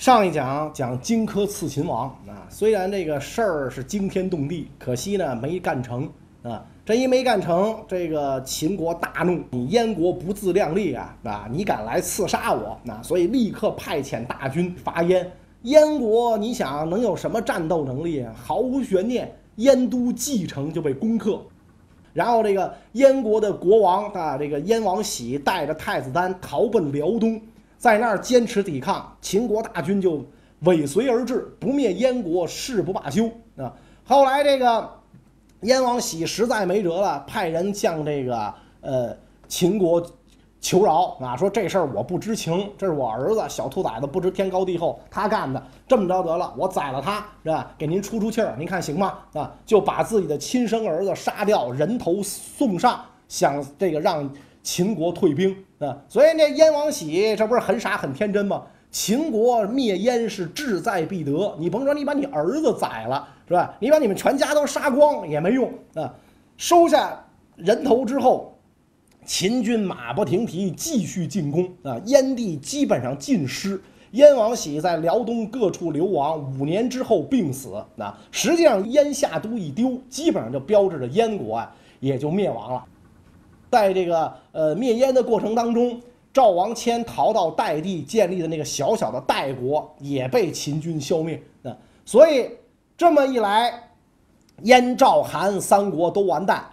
上一讲讲荆轲刺秦王啊，虽然这个事儿是惊天动地，可惜呢没干成啊。这一没干成，这个秦国大怒，你燕国不自量力啊啊！你敢来刺杀我啊！所以立刻派遣大军伐燕。燕国你想能有什么战斗能力？毫无悬念，燕都蓟城就被攻克。然后这个燕国的国王啊，这个燕王喜带着太子丹逃奔辽东。在那儿坚持抵抗，秦国大军就尾随而至，不灭燕国誓不罢休啊！后来这个燕王喜实在没辙了，派人向这个呃秦国求饶啊，说这事儿我不知情，这是我儿子小兔崽子不知天高地厚，他干的。这么着得了，我宰了他是吧？给您出出气儿，您看行吗？啊，就把自己的亲生儿子杀掉，人头送上，想这个让。秦国退兵啊，所以那燕王喜这不是很傻很天真吗？秦国灭燕是志在必得，你甭说你把你儿子宰了是吧？你把你们全家都杀光也没用啊！收下人头之后，秦军马不停蹄继续进攻啊，燕地基本上尽失。燕王喜在辽东各处流亡，五年之后病死啊。实际上燕下都一丢，基本上就标志着燕国啊也就灭亡了。在这个呃灭燕的过程当中，赵王迁逃到代地建立的那个小小的代国也被秦军消灭啊，所以这么一来，燕赵韩三国都完蛋。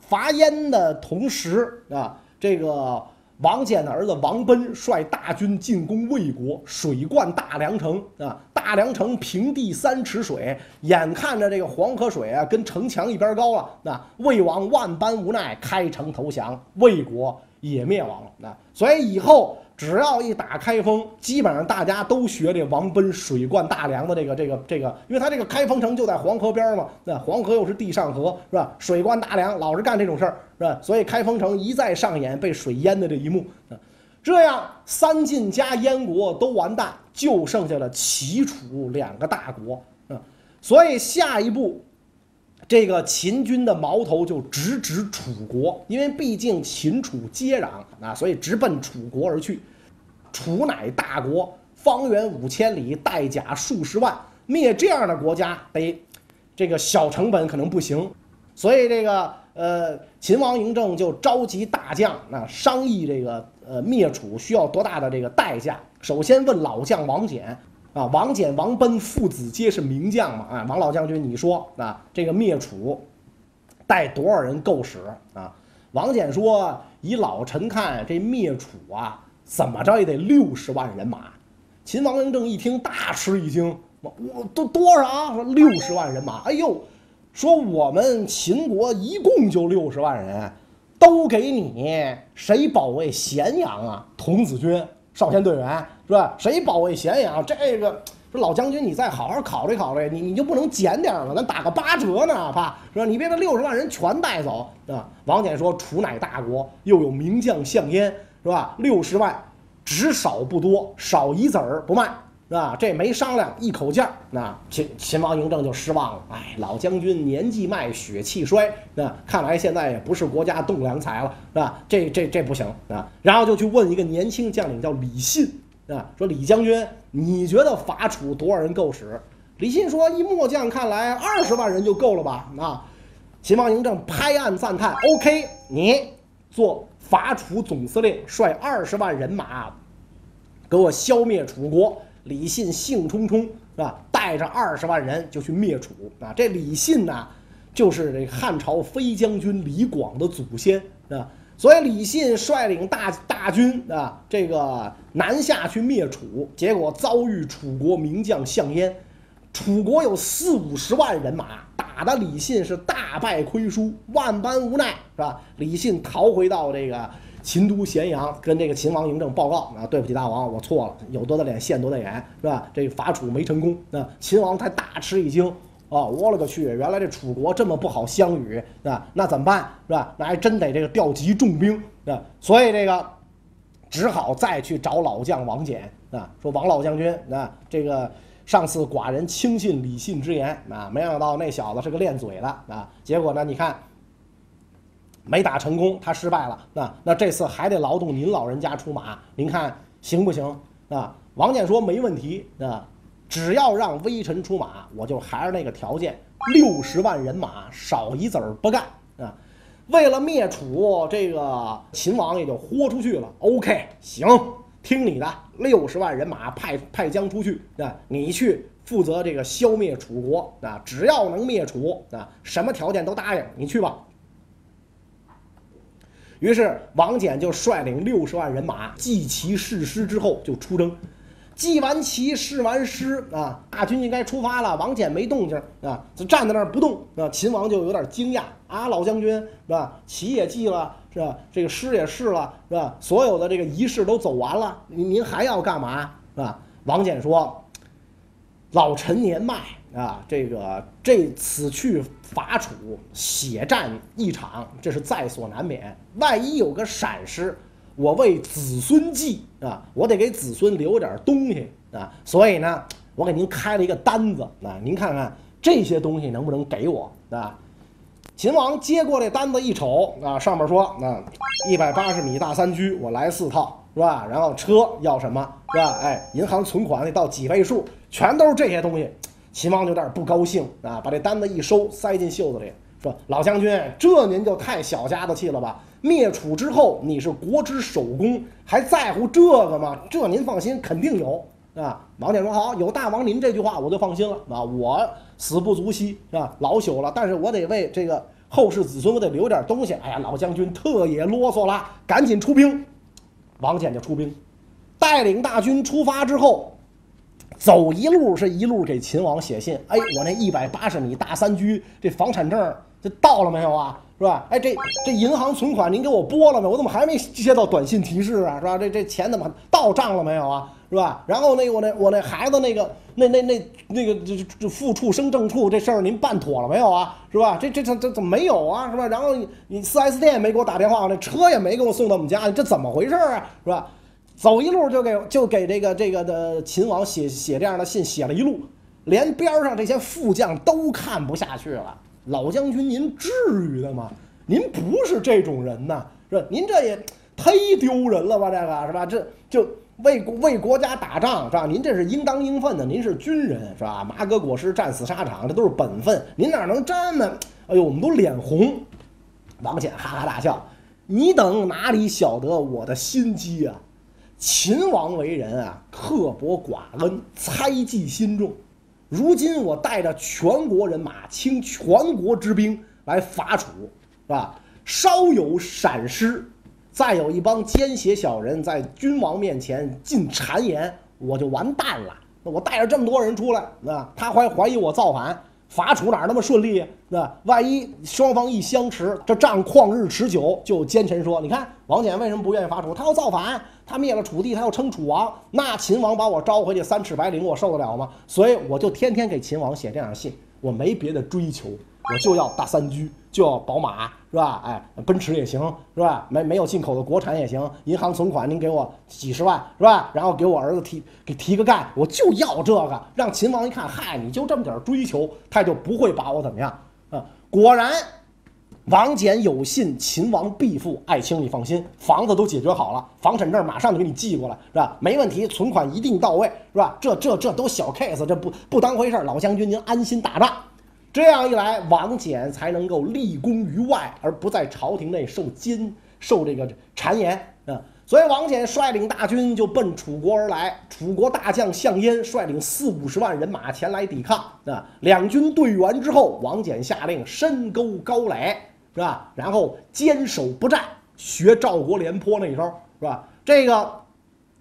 伐燕的同时啊，这个王翦的儿子王贲率大军进攻魏国，水灌大梁城啊。大梁城平地三尺水，眼看着这个黄河水啊，跟城墙一边高了。那魏王万般无奈，开城投降，魏国也灭亡了。那所以以后只要一打开封，基本上大家都学这王贲水灌大梁的这个这个这个，因为他这个开封城就在黄河边嘛。那黄河又是地上河，是吧？水灌大梁，老是干这种事儿，是吧？所以开封城一再上演被水淹的这一幕啊。这样，三晋加燕国都完蛋，就剩下了齐楚两个大国啊。所以下一步，这个秦军的矛头就直指楚国，因为毕竟秦楚接壤啊，所以直奔楚国而去。楚乃大国，方圆五千里，带甲数十万，灭这样的国家得这个小成本可能不行，所以这个。呃，秦王嬴政就召集大将，那商议这个呃灭楚需要多大的这个代价。首先问老将王翦啊，王翦、王贲父子皆是名将嘛啊，王老将军，你说啊，这个灭楚带多少人够使啊？王翦说，以老臣看，这灭楚啊，怎么着也得六十万人马。秦王嬴政一听大吃一惊，我我都多少？说六十万人马，哎呦！说我们秦国一共就六十万人，都给你谁保卫咸阳啊？童子军少先队员是吧？谁保卫咸阳？这个说老将军，你再好好考虑考虑，你你就不能减点吗？咱打个八折呢，怕是吧？你别把六十万人全带走啊！王翦说：“楚乃大国，又有名将项燕，是吧？六十万，只少不多，少一子儿不卖。”啊，这没商量，一口价，那秦秦王嬴政就失望了。哎，老将军年纪迈，血气衰，那看来现在也不是国家栋梁才了，是吧？这这这不行啊！然后就去问一个年轻将领，叫李信啊，说李将军，你觉得伐楚多少人够使？李信说，一末将看来，二十万人就够了吧？啊，秦王嬴政拍案赞叹，OK，你做伐楚总司令，率二十万人马，给我消灭楚国。李信兴冲冲是吧？带着二十万人就去灭楚啊！这李信呢，就是这汉朝飞将军李广的祖先啊。所以李信率领大大军啊，这个南下去灭楚，结果遭遇楚国名将项燕。楚国有四五十万人马，打的李信是大败亏输，万般无奈是吧？李信逃回到这个。秦都咸阳跟这个秦王嬴政报告啊，对不起大王，我错了，有多大脸现多大眼，是吧？这伐楚没成功，那秦王才大吃一惊啊！我勒个去，原来这楚国这么不好相与啊！那怎么办，是吧？那还真得这个调集重兵啊！所以这个只好再去找老将王翦啊，说王老将军啊，这个上次寡人轻信李信之言啊，没想到那小子是个练嘴的啊！结果呢，你看。没打成功，他失败了。那那这次还得劳动您老人家出马，您看行不行啊？王翦说没问题啊，只要让微臣出马，我就还是那个条件，六十万人马，少一子儿不干啊。为了灭楚，这个秦王也就豁出去了。OK，行，听你的，六十万人马派派将出去啊，你去负责这个消灭楚国啊，只要能灭楚啊，什么条件都答应，你去吧。于是王翦就率领六十万人马祭旗誓师之后就出征，祭完旗誓完师啊，大军应该出发了。王翦没动静啊，就站在那儿不动啊。秦王就有点惊讶啊，老将军是吧？旗也祭了是吧？这个诗也试了是吧？所有的这个仪式都走完了，您您还要干嘛是吧？王翦说：“老臣年迈。”啊，这个这此去伐楚，血战一场，这是在所难免。万一有个闪失，我为子孙计啊，我得给子孙留点东西啊。所以呢，我给您开了一个单子啊，您看看这些东西能不能给我啊？秦王接过这单子一瞅啊，上面说啊，一百八十米大三居，我来四套是吧？然后车要什么是吧？哎，银行存款得到几位数，全都是这些东西。秦王有点不高兴啊，把这单子一收，塞进袖子里，说：“老将军，这您就太小家子气了吧？灭楚之后，你是国之首功，还在乎这个吗？这您放心，肯定有啊。”王翦说：“好，有大王您这句话，我就放心了啊。我死不足惜啊？老朽了，但是我得为这个后世子孙，我得留点东西。哎呀，老将军特也啰嗦了，赶紧出兵。”王翦就出兵，带领大军出发之后。走一路是一路给秦王写信，哎，我那一百八十米大三居这房产证这到了没有啊？是吧？哎，这这银行存款您给我拨了没？我怎么还没接到短信提示啊？是吧？这这钱怎么到账了没有啊？是吧？然后那个我那我那孩子那个那那那那个这这副处升正处这事儿您办妥了没有啊？是吧？这这这这怎么没有啊？是吧？然后你你四 S 店也没给我打电话，那车也没给我送到我们家，这怎么回事啊？是吧？走一路就给就给这个这个的秦王写写这样的信，写了一路，连边上这些副将都看不下去了。老将军，您至于的吗？您不是这种人呐，是？您这也忒丢人了吧？这个是吧？这就为为国家打仗是吧？您这是应当应分的，您是军人是吧？马革裹尸，战死沙场，这都是本分。您哪能这么？哎呦，我们都脸红。王翦哈哈大笑：“你等哪里晓得我的心机啊？”秦王为人啊，刻薄寡恩，猜忌心重。如今我带着全国人马，倾全国之兵来伐楚，是吧？稍有闪失，再有一帮奸邪小人在君王面前进谗言，我就完蛋了。那我带着这么多人出来，那他还怀疑我造反。伐楚哪那么顺利？那万一双方一相持，这仗旷日持久，就奸臣说：“你看王翦为什么不愿意伐楚？他要造反，他灭了楚地，他要称楚王。那秦王把我招回去，三尺白绫，我受得了吗？所以我就天天给秦王写这样信，我没别的追求。”我就要大三居，就要宝马，是吧？哎，奔驰也行，是吧？没没有进口的国产也行。银行存款您给我几十万，是吧？然后给我儿子提给提个干，我就要这个。让秦王一看，嗨，你就这么点追求，他就不会把我怎么样啊？果然，王翦有信，秦王必付。爱卿你放心，房子都解决好了，房产证马上就给你寄过来，是吧？没问题，存款一定到位，是吧？这这这都小 case，这不不当回事儿。老将军您安心打仗。这样一来，王翦才能够立功于外，而不在朝廷内受奸、受这个谗言啊。所以，王翦率领大军就奔楚国而来。楚国大将项燕率领四五十万人马前来抵抗啊。两军对完之后，王翦下令深沟高垒，是吧？然后坚守不战，学赵国廉颇那一招，是吧？这个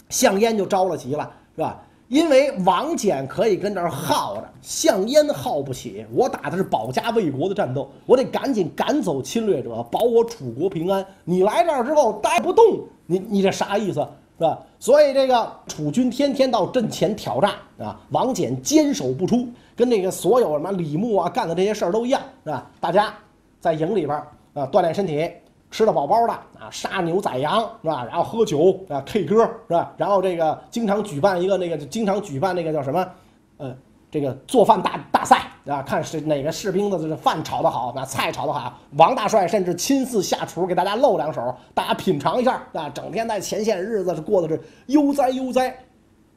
项燕就着了急了，是吧？因为王翦可以跟这儿耗着，项燕耗不起。我打的是保家卫国的战斗，我得赶紧赶走侵略者，保我楚国平安。你来这儿之后待不动，你你这啥意思是吧？所以这个楚军天天到阵前挑战啊，王翦坚守不出，跟那个所有什么李牧啊干的这些事儿都一样，是吧？大家在营里边啊锻炼身体。吃得饱饱的啊，杀牛宰羊是吧？然后喝酒啊，K 歌是吧？然后这个经常举办一个那个，经常举办那个叫什么？呃，这个做饭大大赛啊，看是哪个士兵的这个饭炒得好，那菜炒得好。王大帅甚至亲自下厨给大家露两手，大家品尝一下啊。整天在前线，日子是过的是悠哉悠哉。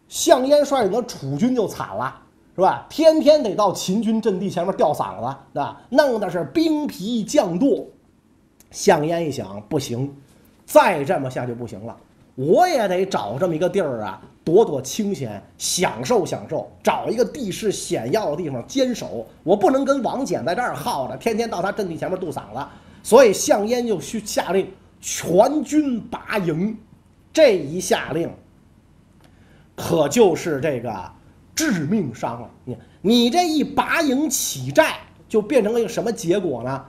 项燕率领的楚军就惨了，是吧？天天得到秦军阵地前面吊嗓子，啊，弄的是兵疲将堕。项燕一想，不行，再这么下去不行了，我也得找这么一个地儿啊，躲躲清闲，享受享受，找一个地势险要的地方坚守。我不能跟王翦在这儿耗着，天天到他阵地前面杜嗓子。所以项燕就去下令全军拔营。这一下令，可就是这个致命伤了。你你这一拔营起寨，就变成了一个什么结果呢？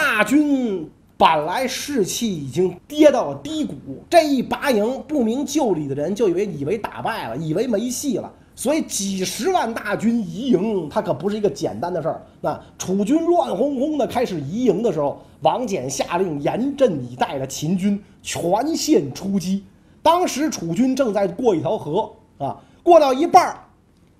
大军本来士气已经跌到了低谷，这一拔营，不明就里的人就以为以为打败了，以为没戏了。所以几十万大军移营，它可不是一个简单的事儿。那楚军乱哄哄的开始移营的时候，王翦下令严阵以待的秦军全线出击。当时楚军正在过一条河啊，过到一半儿，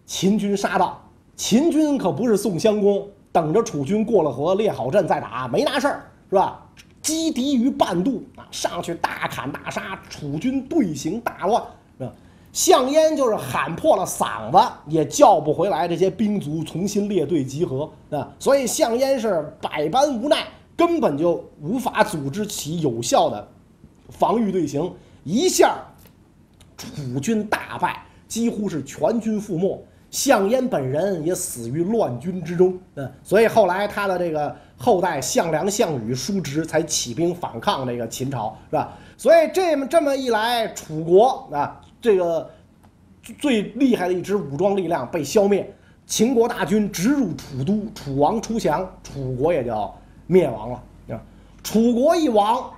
秦军杀到。秦军可不是宋襄公，等着楚军过了河列好阵再打，没那事儿，是吧？击敌于半渡啊，上去大砍大杀，楚军队形大乱啊。项燕就是喊破了嗓子，也叫不回来这些兵卒重新列队集合啊！所以项燕是百般无奈，根本就无法组织起有效的防御队形。一下，楚军大败，几乎是全军覆没。项燕本人也死于乱军之中。嗯，所以后来他的这个后代项梁、项羽叔侄才起兵反抗这个秦朝，是吧？所以这么这么一来，楚国啊。这个最厉害的一支武装力量被消灭，秦国大军直入楚都，楚王出降，楚国也就灭亡了啊！楚国一亡，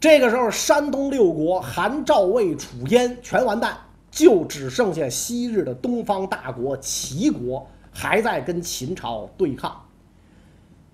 这个时候山东六国韩、赵、魏、楚、燕全完蛋，就只剩下昔日的东方大国齐国还在跟秦朝对抗。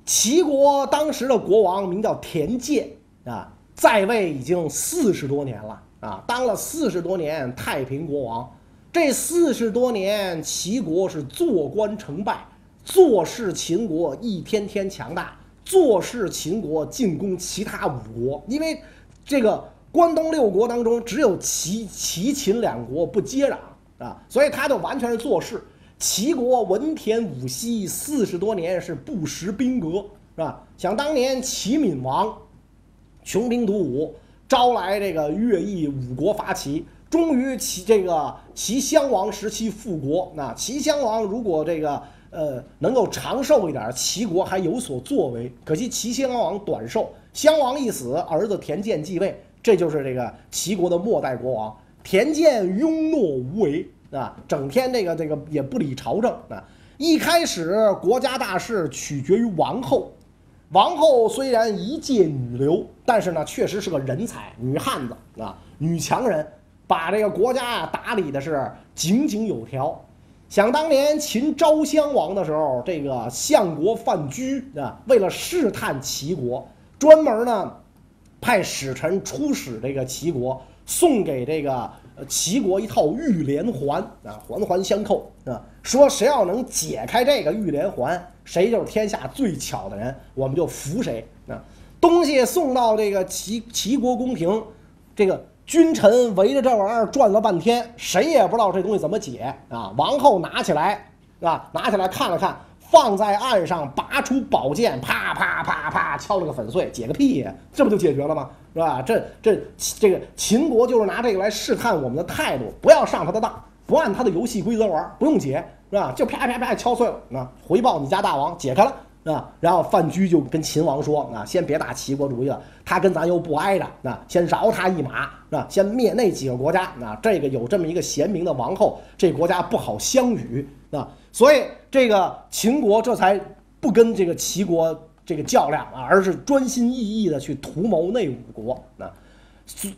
齐国当时的国王名叫田建啊，在位已经四十多年了。啊，当了四十多年太平国王，这四十多年齐国是坐观成败，坐视秦国一天天强大，坐视秦国进攻其他五国。因为这个关东六国当中，只有齐齐秦两国不接壤啊，所以他就完全是坐视。齐国文田武息四十多年是不识兵革，是吧？想当年齐闵王穷兵黩武。招来这个乐毅五国伐齐，终于齐这个齐襄王时期复国。那齐襄王如果这个呃能够长寿一点，齐国还有所作为。可惜齐襄王短寿，襄王一死，儿子田建继位，这就是这个齐国的末代国王。田建庸懦无为啊，整天这个这个也不理朝政啊。一开始国家大事取决于王后。王后虽然一介女流，但是呢，确实是个人才，女汉子啊，女强人，把这个国家啊打理的是井井有条。想当年秦昭襄王的时候，这个相国范雎啊，为了试探齐国，专门呢派使臣出使这个齐国，送给这个。齐国一套玉连环啊，环环相扣啊。说谁要能解开这个玉连环，谁就是天下最巧的人，我们就服谁啊。东西送到这个齐齐国宫廷，这个君臣围着这玩意儿转了半天，谁也不知道这东西怎么解啊。王后拿起来啊，拿起来看了看。放在岸上，拔出宝剑，啪啪啪啪敲了个粉碎，解个屁呀！这不就解决了吗？是吧？这这这个秦国就是拿这个来试探我们的态度，不要上他的当，不按他的游戏规则玩，不用解，是吧？就啪啪啪敲碎了，那回报你家大王解开了，啊，然后范雎就跟秦王说，啊，先别打齐国主意了，他跟咱又不挨着，那先饶他一马，是吧？先灭那几个国家，那这个有这么一个贤明的王后，这国家不好相与，啊。所以，这个秦国这才不跟这个齐国这个较量啊，而是专心翼翼的去图谋那五国啊。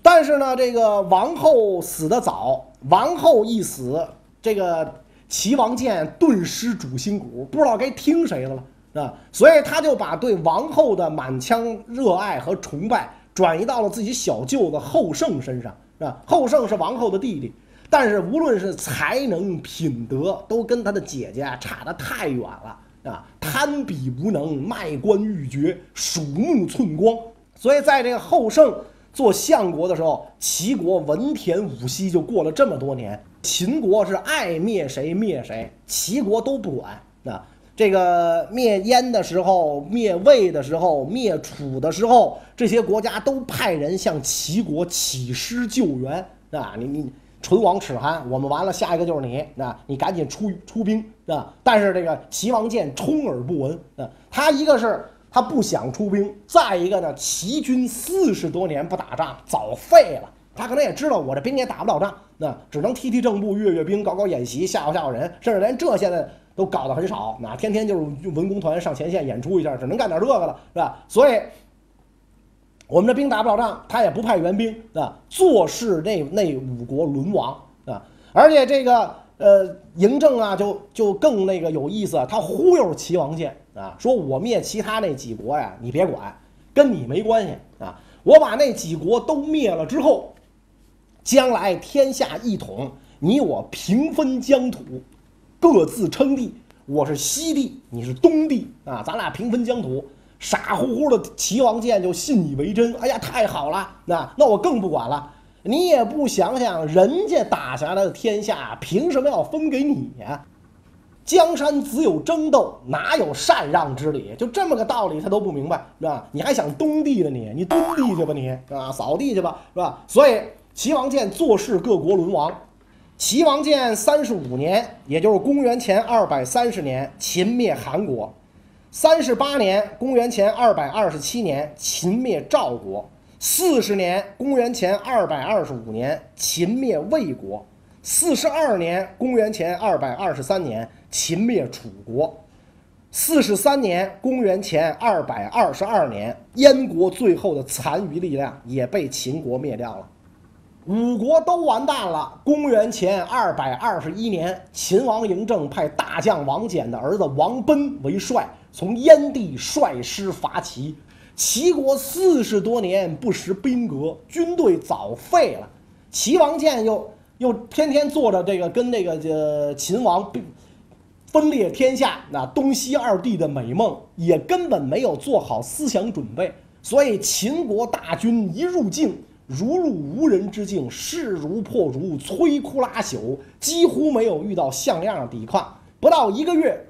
但是呢，这个王后死得早，王后一死，这个齐王建顿失主心骨，不知道该听谁的了啊。所以他就把对王后的满腔热爱和崇拜转移到了自己小舅子后胜身上啊。后胜是王后的弟弟。但是无论是才能、品德，都跟他的姐姐差得太远了啊！贪比无能，卖官欲绝，鼠目寸光。所以在这个后胜做相国的时候，齐国文田武息就过了这么多年，秦国是爱灭谁灭谁，齐国都不管。那这个灭燕的时候、灭魏的时候、灭楚的时候，这些国家都派人向齐国起师救援啊！你你。唇亡齿寒，我们完了，下一个就是你，那你赶紧出出兵啊！但是这个齐王建充耳不闻啊，他一个是他不想出兵，再一个呢，齐军四十多年不打仗，早废了。他可能也知道我这兵也打不了仗，那只能踢踢正步、阅阅兵、搞搞演习、吓唬吓唬人，甚至连这现在都搞得很少，那天天就是文工团上前线演出一下，只能干点这个了，是吧？所以。我们的兵打不了仗，他也不派援兵啊，坐视那那五国沦亡啊！而且这个呃嬴政啊，就就更那个有意思，他忽悠齐王建啊，说我灭其他那几国呀，你别管，跟你没关系啊！我把那几国都灭了之后，将来天下一统，你我平分疆土，各自称帝，我是西帝，你是东帝啊，咱俩平分疆土。傻乎乎的齐王建就信以为真，哎呀，太好了！那那我更不管了。你也不想想，人家打下来的天下，凭什么要分给你呀？江山自有争斗，哪有禅让之理？就这么个道理，他都不明白，是吧？你还想东帝呢？你你东帝去吧，你啊，扫地去吧，是吧？所以齐王建坐视各国沦亡。齐王建三十五年，也就是公元前二百三十年，秦灭韩国。三十八年，公元前二百二十七年，秦灭赵国；四十年，公元前二百二十五年，秦灭魏国；四十二年，公元前二百二十三年，秦灭楚国；四十三年，公元前二百二十二年，燕国最后的残余力量也被秦国灭掉了，五国都完蛋了。公元前二百二十一年，秦王嬴政派大将王翦的儿子王贲为帅。从燕地率师伐齐，齐国四十多年不识兵革，军队早废了。齐王建又又天天做着这个跟那个这秦王分裂天下那东西二帝的美梦，也根本没有做好思想准备。所以秦国大军一入境，如入无人之境，势如破竹，摧枯拉朽，几乎没有遇到像样的抵抗。不到一个月。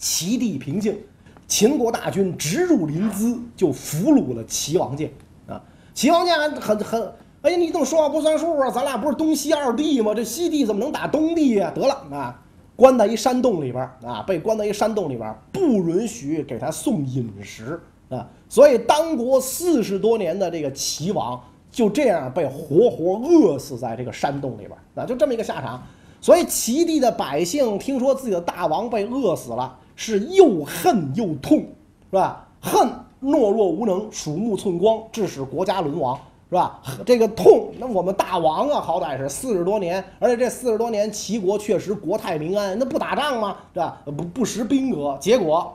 齐地平静，秦国大军直入临淄，就俘虏了齐王建啊！齐王建很很，哎呀，你怎么说话不算数啊？咱俩不是东西二帝吗？这西帝怎么能打东帝呀？得了啊，关在一山洞里边啊，被关在一山洞里边，不允许给他送饮食啊！所以当国四十多年的这个齐王就这样被活活饿死在这个山洞里边啊！就这么一个下场。所以齐地的百姓听说自己的大王被饿死了。是又恨又痛，是吧？恨懦弱无能，鼠目寸光，致使国家沦亡，是吧？这个痛，那我们大王啊，好歹是四十多年，而且这四十多年齐国确实国泰民安，那不打仗吗？是吧？不不识兵革，结果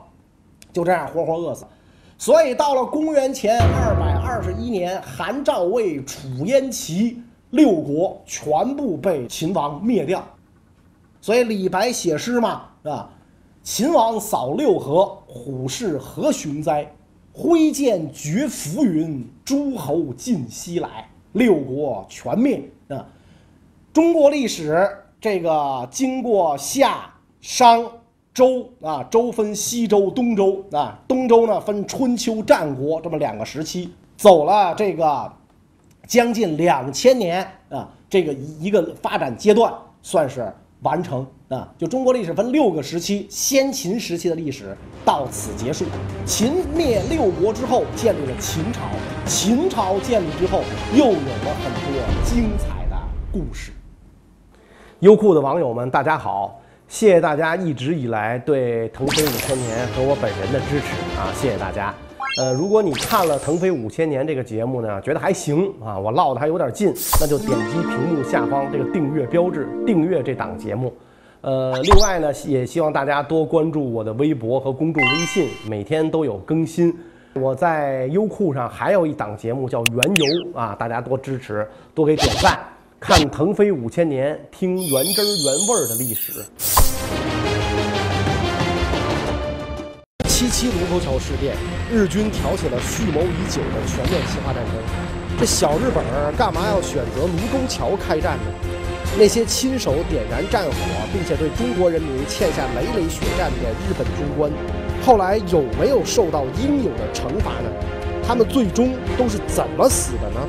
就这样活活饿死。所以到了公元前二百二十一年，韩、赵、魏、楚、燕、齐六国全部被秦王灭掉。所以李白写诗嘛，是吧？秦王扫六合，虎视何雄哉？挥剑绝浮云，诸侯尽西来，六国全灭啊！中国历史这个经过夏、商、周啊，周分西周、东周啊，东周呢分春秋、战国这么两个时期，走了这个将近两千年啊，这个一个发展阶段算是。完成啊！就中国历史分六个时期，先秦时期的历史到此结束。秦灭六国之后，建立了秦朝。秦朝建立之后，又有了很多精彩的故事。优酷的网友们，大家好！谢谢大家一直以来对腾飞五千年和我本人的支持啊！谢谢大家。呃，如果你看了《腾飞五千年》这个节目呢，觉得还行啊，我唠的还有点劲，那就点击屏幕下方这个订阅标志，订阅这档节目。呃，另外呢，也希望大家多关注我的微博和公众微信，每天都有更新。我在优酷上还有一档节目叫《原游》啊，大家多支持，多给点赞，看《腾飞五千年》，听原汁原味的历史。七七卢沟桥事变，日军挑起了蓄谋已久的全面侵华战争。这小日本儿干嘛要选择卢沟桥开战呢？那些亲手点燃战火，并且对中国人民欠下累累血债的日本军官，后来有没有受到应有的惩罚呢？他们最终都是怎么死的呢？